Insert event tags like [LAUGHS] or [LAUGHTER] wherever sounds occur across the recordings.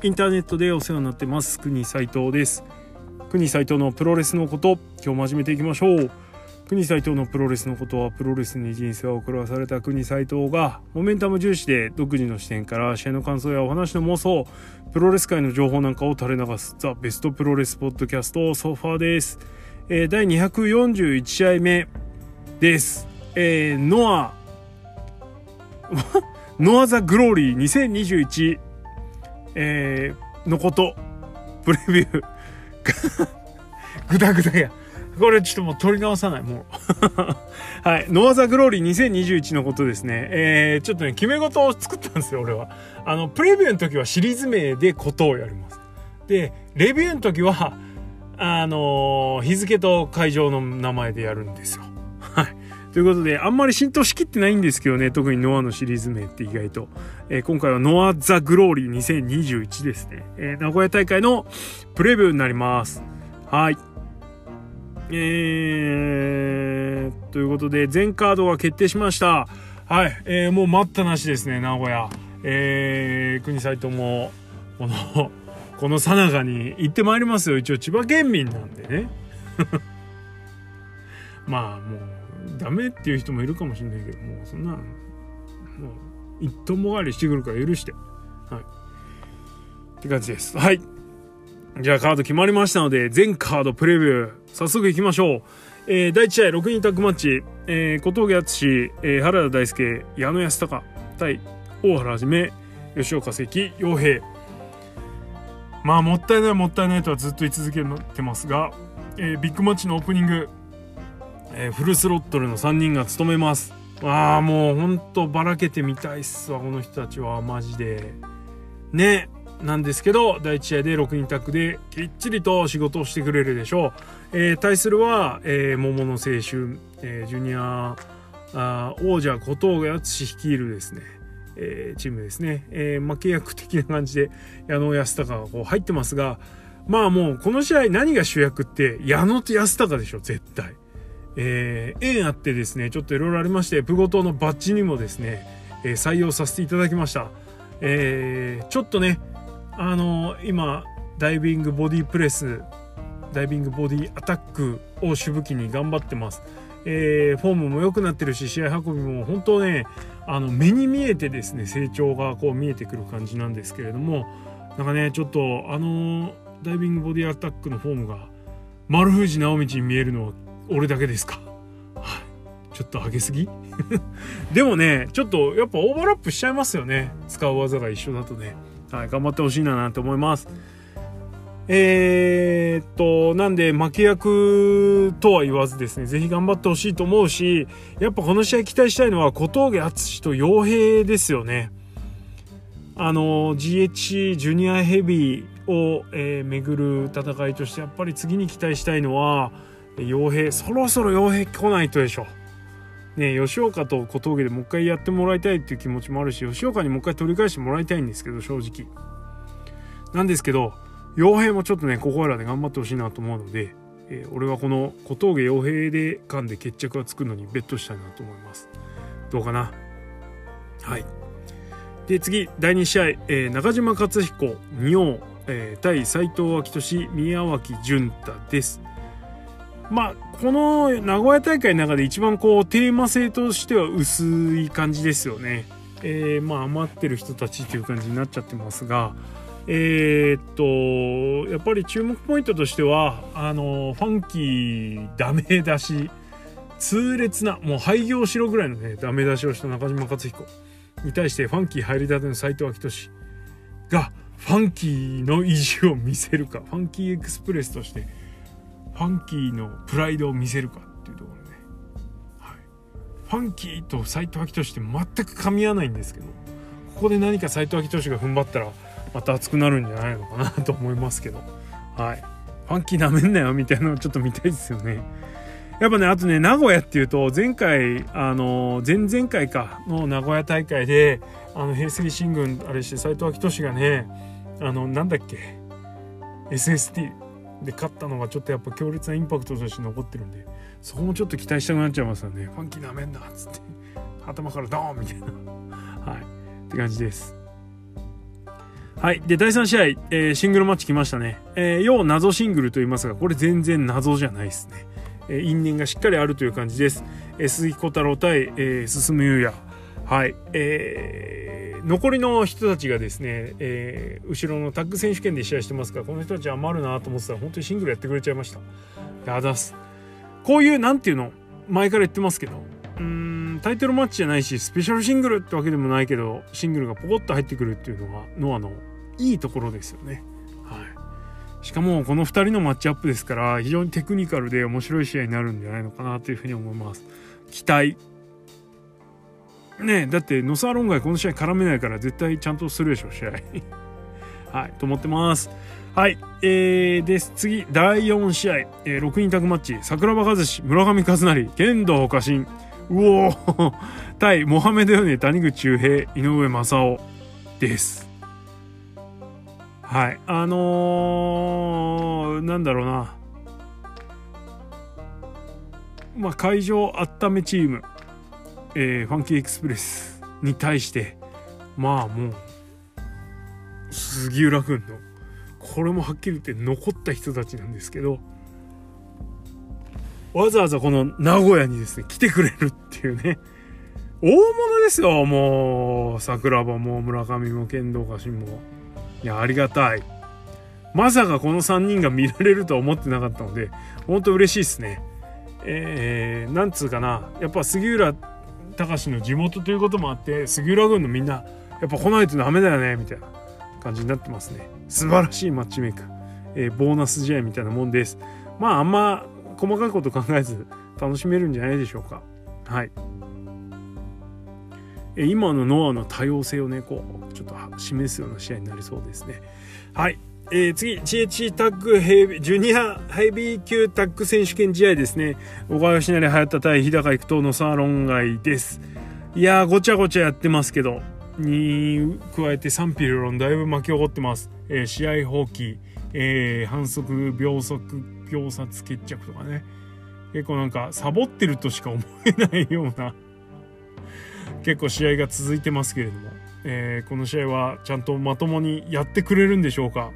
インターネットでお世話になってます。国斉藤です。国斉藤のプロレスのこと今日も始めていきましょう。国斉藤のプロレスのことはプロレスに人生を送らされた国斉藤がモメンタム重視で独自の視点から試合の感想やお話の妄想プロレス界の情報なんかを垂れ流すザ・ベストプロレスポッドキャストソファーです、えー第241試合目です、えーノア [LAUGHS] ノア・ザ・グローリー2021、えーのことプレビュー。ぐだぐだや。これちょっともう取り直さないもう。[LAUGHS] はい。ノア・ザ・グローリー2021のことですね。えー、ちょっとね決め事を作ったんですよ俺は。あのプレビューの時はシリーズ名でことをやります。でレビューの時はあのー日付と会場の名前でやるんですよ。[LAUGHS] はい。ということで、あんまり浸透しきってないんですけどね、特にノアのシリーズ名って意外と。えー今回はノア・ザ・グローリー2021ですね。えー名古屋大会のプレビューになります。はい。えー、ということで、全カードが決定しました。はい。えーもう待ったなしですね、名古屋。えー、国サイトも、この、[LAUGHS] このさなかに行ってまいりますよ。一応千葉県民なんでね。[LAUGHS] まあもうダメっていう人もいるかもしれないけどもうそんなもう一トンもがりしてくるから許して。はい。って感じです。はい。じゃあカード決まりましたので全カードプレビュー早速いきましょう、えー、第1試合6人タッグマッチ、えー、小峠敦、えー、原田大輔矢野康隆対大原はじめ吉岡関陽平まあもったいないもったいないとはずっと言い続けてますが、えービッグマッチのオープニングえーフルスロットルの3人が務めます。ああもうほんとばらけてみたいっすわこの人たちはマジで。ねなんですけど第1試合で6人タッグできっちりと仕事をしてくれるでしょう、えー対するは、えー桃の青春、えージュニアあ王者小峠敦率いるですね。えーチームですね、えー負け役的な感じで矢野安隆がこう入ってますがまあもうこの試合何が主役って矢野と安隆でしょ絶対。えー縁あってですねちょっといろいろありましてプゴ島のバッジにもですね、えー採用させていただきました、えーちょっとねあのー今ダイビングボディプレスダイビングボディアタックを主武器に頑張ってます、えーフォームも良くなってるし試合運びも本当ねあの目に見えてですね成長がこう見えてくる感じなんですけれどもなんかねちょっとあのダイビングボディアタックのフォームが丸藤直道に見えるのは俺だけですか？はい。ちょっと上げすぎ？[LAUGHS] でもねちょっとやっぱオーバーラップしちゃいますよね。使う技が一緒だとね。はい頑張ってほしいななんて思います。えー、っとなんで負け役とは言わずですねぜひ頑張ってほしいと思うしやっぱこの試合期待したいのは小峠敦と傭兵ですよね。あの GHC ジュニアヘビーを、えー巡る戦いとしてやっぱり次に期待したいのは傭兵そろそろ傭兵来ないとでしょ。ね吉岡と小峠でもう一回やってもらいたいっていう気持ちもあるし吉岡にもう一回取り返してもらいたいんですけど正直。なんですけど傭兵もちょっとねここらで頑張ってほしいなと思うので、えー俺はこの小峠傭兵で間で決着がつくのにベットしたいなと思います。どうかな？はい。で次第2試合、えー中島克彦仁王、えー対斉藤昭俊宮脇潤太です。まあこの名古屋大会の中で一番こうテーマ性としては薄い感じですよね。えーまあ余ってる人たちという感じになっちゃってますがえーっとやっぱり注目ポイントとしてはあのファンキーダメ出し痛烈なもう廃業しろぐらいのねダメ出しをした中島克彦に対してファンキー入りたての斉藤昭俊がファンキーの意地を見せるかファンキーエクスプレスとしてファンキーのプライドを見せるかっていうところね、はい、ファンキーと斉藤明俊って全く噛み合わないんですけどここで何か斉藤明俊が踏ん張ったらまた熱くなるんじゃないのかなと思いますけど。はい。ファンキーなめんなよみたいなのちょっと見たいですよね。やっぱねあとね名古屋っていうと前回あの前々回かの名古屋大会であの平成新軍あれして斉藤明俊がねあのなんだっけ？SST で勝ったのがちょっとやっぱ強烈なインパクトとして残ってるんでそこもちょっと期待したくなっちゃいますよねファンキーなめんなっつって頭からドーンみたいなはいって感じですはい。で、第3試合、えー、シングルマッチ来ましたね。えー、要謎シングルと言いますが、これ全然謎じゃないですね。えー、因縁がしっかりあるという感じです。えー、鈴木小太郎対、えー、進む優也。はい。えー、残りの人たちがですね、えー、後ろのタッグ選手権で試合してますから、この人たち余るなと思ってたら、本当にシングルやってくれちゃいました。やだす。こういう、なんていうの、前から言ってますけど、うん、タイトルマッチじゃないし、スペシャルシングルってわけでもないけど、シングルがポコッと入ってくるっていうのが、ノアのいいところですよね。はい。しかもこの2人のマッチアップですから非常にテクニカルで面白い試合になるんじゃないのかなというふうに思います。期待。ねだってノサーロンガイこの試合絡めないから絶対ちゃんとするでしょ試合。[LAUGHS] はいと思ってます。はい。えー、です。次、第4試合、えー、6人タグマッチ、桜庭和志、村上和成、剣道家臣、うおー [LAUGHS] 対、モハメドヨネ、谷口周平、井上正雄です。はい。あのー、なんだろうな。まあ、会場温めチーム、えー、ファンキーエクスプレスに対して、まあもう、杉浦君の、これもはっきり言って残った人たちなんですけど、わざわざこの名古屋にですね、来てくれるっていうね、大物ですよ、もう、桜庭も村上も剣道家臣も。いや、ありがたい。まさかこの3人が見られるとは思ってなかったので、ほんと嬉しいですね。えー、なんつうかな、やっぱ杉浦隆の地元ということもあって、杉浦軍のみんな、やっぱ来ないとダメだよね、みたいな感じになってますね。素晴らしいマッチメイク。えー、ボーナス試合みたいなもんです。まあ、あんま細かいこと考えず楽しめるんじゃないでしょうか。はい。今のノアの多様性をねこうちょっと示すような試合になりそうですね。はい、えー、次 GH タッグヘビジュニアヘビー級タッグ選手権試合ですね。小川義成隼田対日高育東のサーロン街です。いやーごちゃごちゃやってますけどに加えて賛否両論だいぶ巻き起こってます、えー、試合放棄、えー、反則秒速秒殺決着とかね。結構なんかサボってるとしか思えないような結構試合が続いてますけれども、えー、この試合はちゃんとまともにやってくれるんでしょうか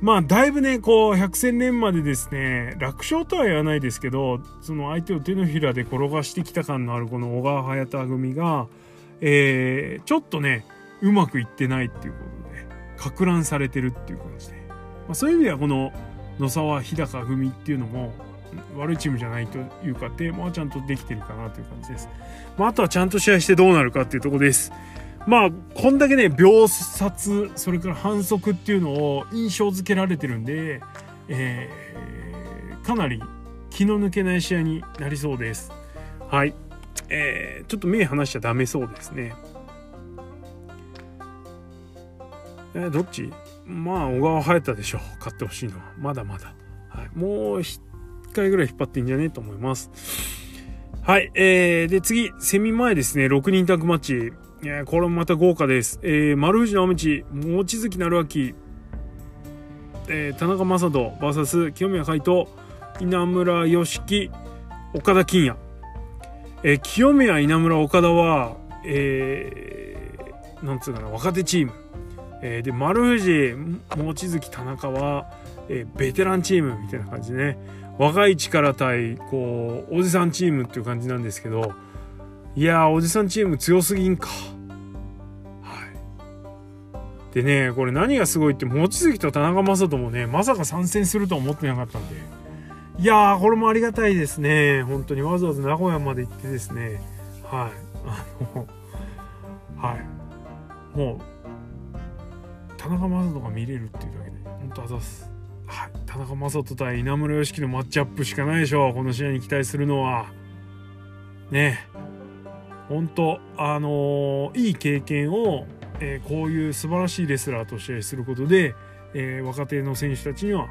まあだいぶねこう百戦錬磨でですね楽勝とは言わないですけどその相手を手のひらで転がしてきた感のあるこの小川隼人組が、えー、ちょっとねうまくいってないっていうことでか乱されてるっていう感じで、まあ、そういう意味ではこの野沢日高組っていうのも悪いチームじゃないというかテーマはちゃんとできてるかなという感じです。まあ、あとはちゃんと試合してどうなるかっていうとこです。まあ、こんだけね、秒殺、それから反則っていうのを印象付けられてるんで、えー、かなり気の抜けない試合になりそうです。はい。えー、ちょっと目離しちゃダメそうですね。えー、どっち？まあ、小川隼太でしょう。勝ってほしいのは。まだまだ。はい、もう回ぐらい引っ張っていいんじゃねえと思います。はい。えー、で、次、セミ前ですね。6人タッグマッチ。いやこれもまた豪華です。えー、丸藤直道、望月成明、えー、田中将人 VS 清宮海斗、稲村良樹、岡田金也。えー、清宮、稲村、岡田は、えー、なんつうかな、若手チーム。えー、で、丸藤、望月、田中は、えー、ベテランチームみたいな感じでね。若い力対こうおじさんチームっていう感じなんですけどいやおじさんチーム強すぎんか。でねこれ何がすごいって望月と田中将人もねまさか参戦するとは思ってなかったんで。いやーこれもありがたいですね。本当にわざわざ名古屋まで行ってですね。はい。あのはい。もう田中将人が見れるっていうだけで本当あざす。はい、田中将人対稲村良樹のマッチアップしかないでしょう。この試合に期待するのは。ね。本当あのー、いい経験を、えー、こういう素晴らしいレスラーと試合することで、えー、若手の選手たちには、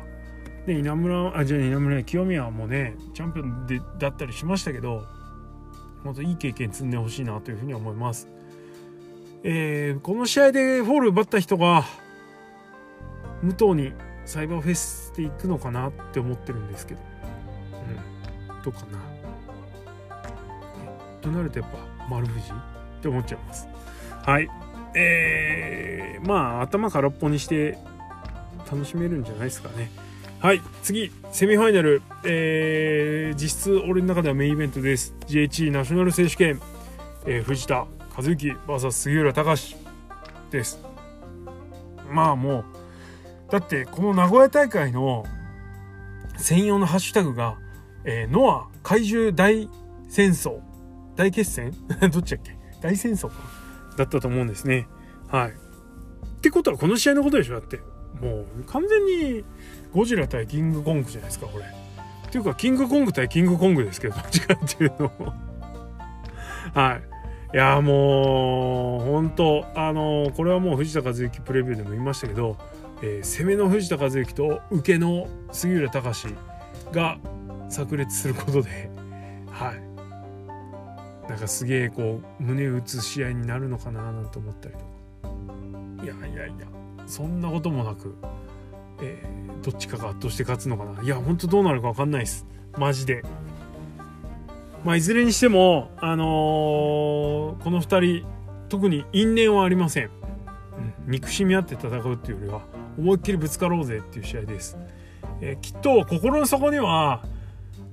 ね、稲村あじゃあ稲村清宮もねチャンピオンでだったりしましたけど本当いい経験積んでほしいなというふうに思います。えー、この試合でフォール奪った人が武藤にサイバーフェスで行くのかなって思ってるんですけど。うん。どうかな。となるとやっぱ丸藤？って思っちゃいます。はい。えー、まあ頭空っぽにして楽しめるんじゃないですかね。はい次セミファイナル、えー、実質俺の中ではメインイベントです。GHE ナショナル選手権、えー、藤田和幸 VS 杉浦隆です。まあもうだってこの名古屋大会の専用のハッシュタグが、えー、ノア怪獣大戦争。大決戦？[LAUGHS] どっちだっけ？大戦争か。だったと思うんですね。はい。ってことはこの試合のことでしょ？だって。もう完全にゴジラ対キングコングじゃないですかこれ。っていうかキングコング対キングコングですけどどっちかっていうのはい。いやもう本当あのこれはもう藤田和幸プレビューでも言いましたけど、えー、攻めの藤田和幸と受けの杉浦隆が炸裂することではい。なんかすげえこう胸打つ試合になるのかななんて思ったりとか。いやいやいやそんなこともなく、えー、どっちかが圧倒して勝つのかな。いやほんとどうなるか分かんないです。マジで。まあいずれにしてもあのー、この2人特に因縁はありません、うん、憎しみ合って戦うっていうよりは思いっきりぶつかろうぜっていう試合です、えー、きっと心の底には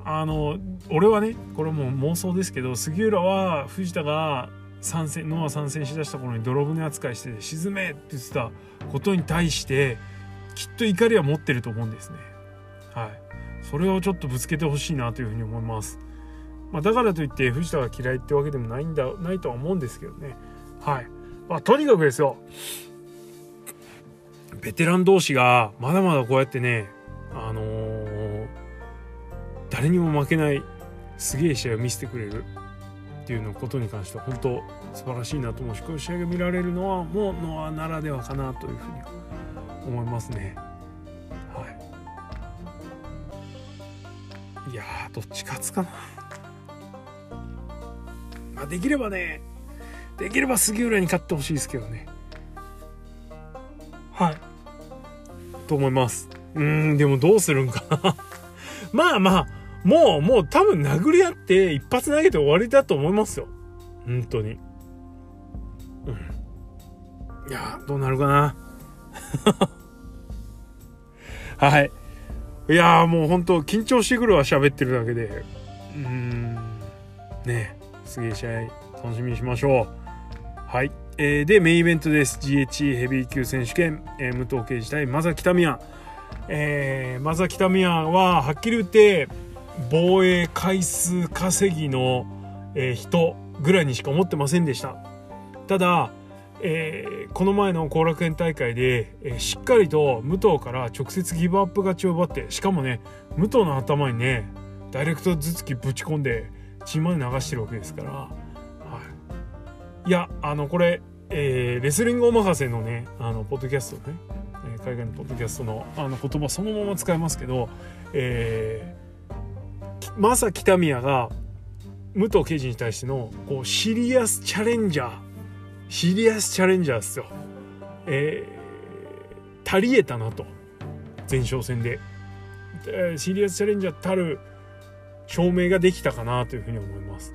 あの俺はねこれも妄想ですけど杉浦は藤田が参戦ノア参戦しだした頃に泥船扱いして沈めって言ってたことに対してきっと怒りは持ってると思うんですね。はい。それをちょっとぶつけてほしいなというふうに思います。まあ、だからといって藤田が嫌いってわけでもないんだないとは思うんですけどね。はい。まあ、とにかくですよ。ベテラン同士がまだまだこうやってね、あのー、誰にも負けないすげえ試合を見せてくれるっていうのことに関しては本当素晴らしいなと思うしこういう試合が見られるのはもうノアならではかなというふうに思いますね。はい、いやどっち勝つかな。まあ、できればねできれば杉浦に勝ってほしいですけどね。はい。と思います。うんでもどうするんかな [LAUGHS] まあまあもうもう多分殴り合って一発投げて終わりだと思いますよ。本当に。うん。いやどうなるかな。[LAUGHS] はい。いやもう本当緊張してくるわ、喋ってるだけで。うん。ねすげえ試合楽しみにしましょう。はい。えー、で、メインイベントです。GHE ヘビー級選手権、えー、武藤敬司対マザキタミヤ。えー、マザキタミヤは、はっきり言って、防衛回数稼ぎの、え、人ぐらいにしか思ってませんでした。ただ、えー、この前の後楽園大会で、えー、しっかりと武藤から直接ギブアップ勝ちを奪ってしかもね武藤の頭にねダイレクト頭突きぶち込んで血まで流してるわけですから、はい、いやあのこれ、え、レスリングお任せのねあのポッドキャストね、海外のポッドキャストのあの言葉そのまま使いますけど、えーマサ北宮が武藤刑事に対してのこうシリアスチャレンジャーシリアスチャレンジャーですよ。えー、足りえたなと前哨戦で、えー、シリアスチャレンジャーたる証明ができたかなというふうに思います。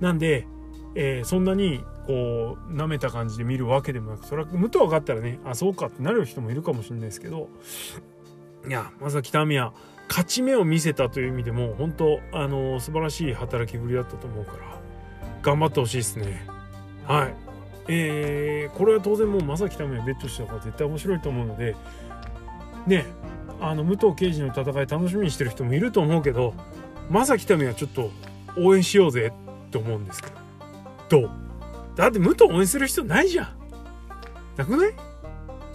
なんで、えー、そんなにこう舐めた感じで見るわけでもなくそれは武藤分かったらねあそうかってなる人もいるかもしれないですけどいやまさ北宮勝ち目を見せたという意味でも本当あの素晴らしい働きぶりだったと思うから頑張ってほしいですね。はい。えー、これは当然もう正木ためにベットした方が絶対面白いと思うのでねあの武藤刑事の戦い楽しみにしてる人もいると思うけど正木ためはちょっと応援しようぜって思うんですけどどう？だって武藤応援する人ないじゃん。なくない？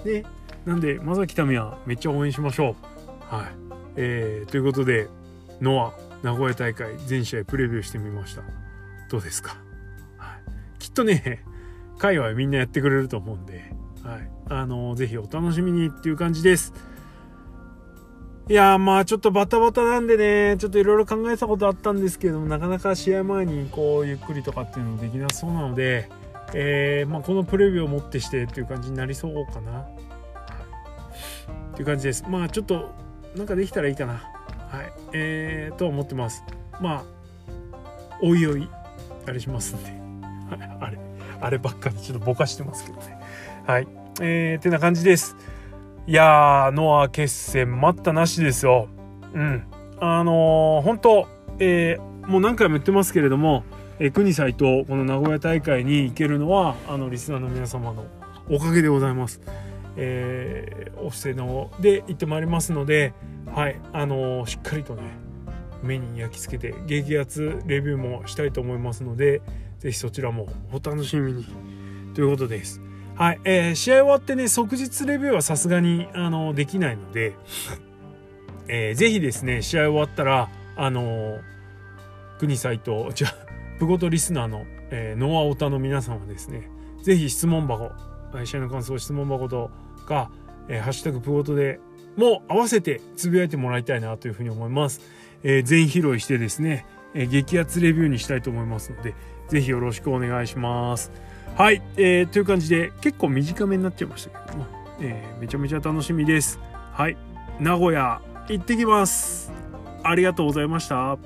ね。なんで正木民はめっちゃ応援しましょう。はい。えー、ということでノア名古屋大会全試合プレビューしてみました。どうですか、はい、きっとね会はみんなやってくれると思うんで、はい、あのー、ぜひお楽しみにっていう感じです。いやまあちょっとバタバタなんでねちょっといろいろ考えたことあったんですけどもなかなか試合前にこうゆっくりとかっていうのもできなそうなので、えー、まあ、このプレビューをもってしてっていう感じになりそうかな、はい、っていう感じです。まあちょっとなんかできたらいいかな。はい。えー、と思ってます。まあ、おいおい、あれしますんで。[LAUGHS] あれ、あればっかりちょっとぼかしてますけどねはいえー、てな感じですいやーノア決戦待ったなしですようんあのー、本当えー、もう何回も言ってますけれども、えー、国際とこの名古屋大会に行けるのはあのリスナーの皆様のおかげでございます。えー、お布施ので行ってまいりますので、はいあのー、しっかりとね目に焼き付けて激アツレビューもしたいと思いますので是非そちらもお楽しみにということです。はい、えー、試合終わってね即日レビューはさすがにあのできないので、えー、ぜひですね試合終わったらあの国斎とじゃあプゴトリスナーの、えー、ノアオタの皆さんはですねぜひ質問箱試合の感想質問箱とか、えー、ハッシュタグプゴトでも合わせてつぶやいてもらいたいなというふうに思います。えー、全拾いしてですね、えー、激アツレビューにしたいと思いますので、ぜひよろしくお願いします。はい、えー、という感じで結構短めになっちゃいましたけども、えー、めちゃめちゃ楽しみです。はい、名古屋行ってきます。ありがとうございました。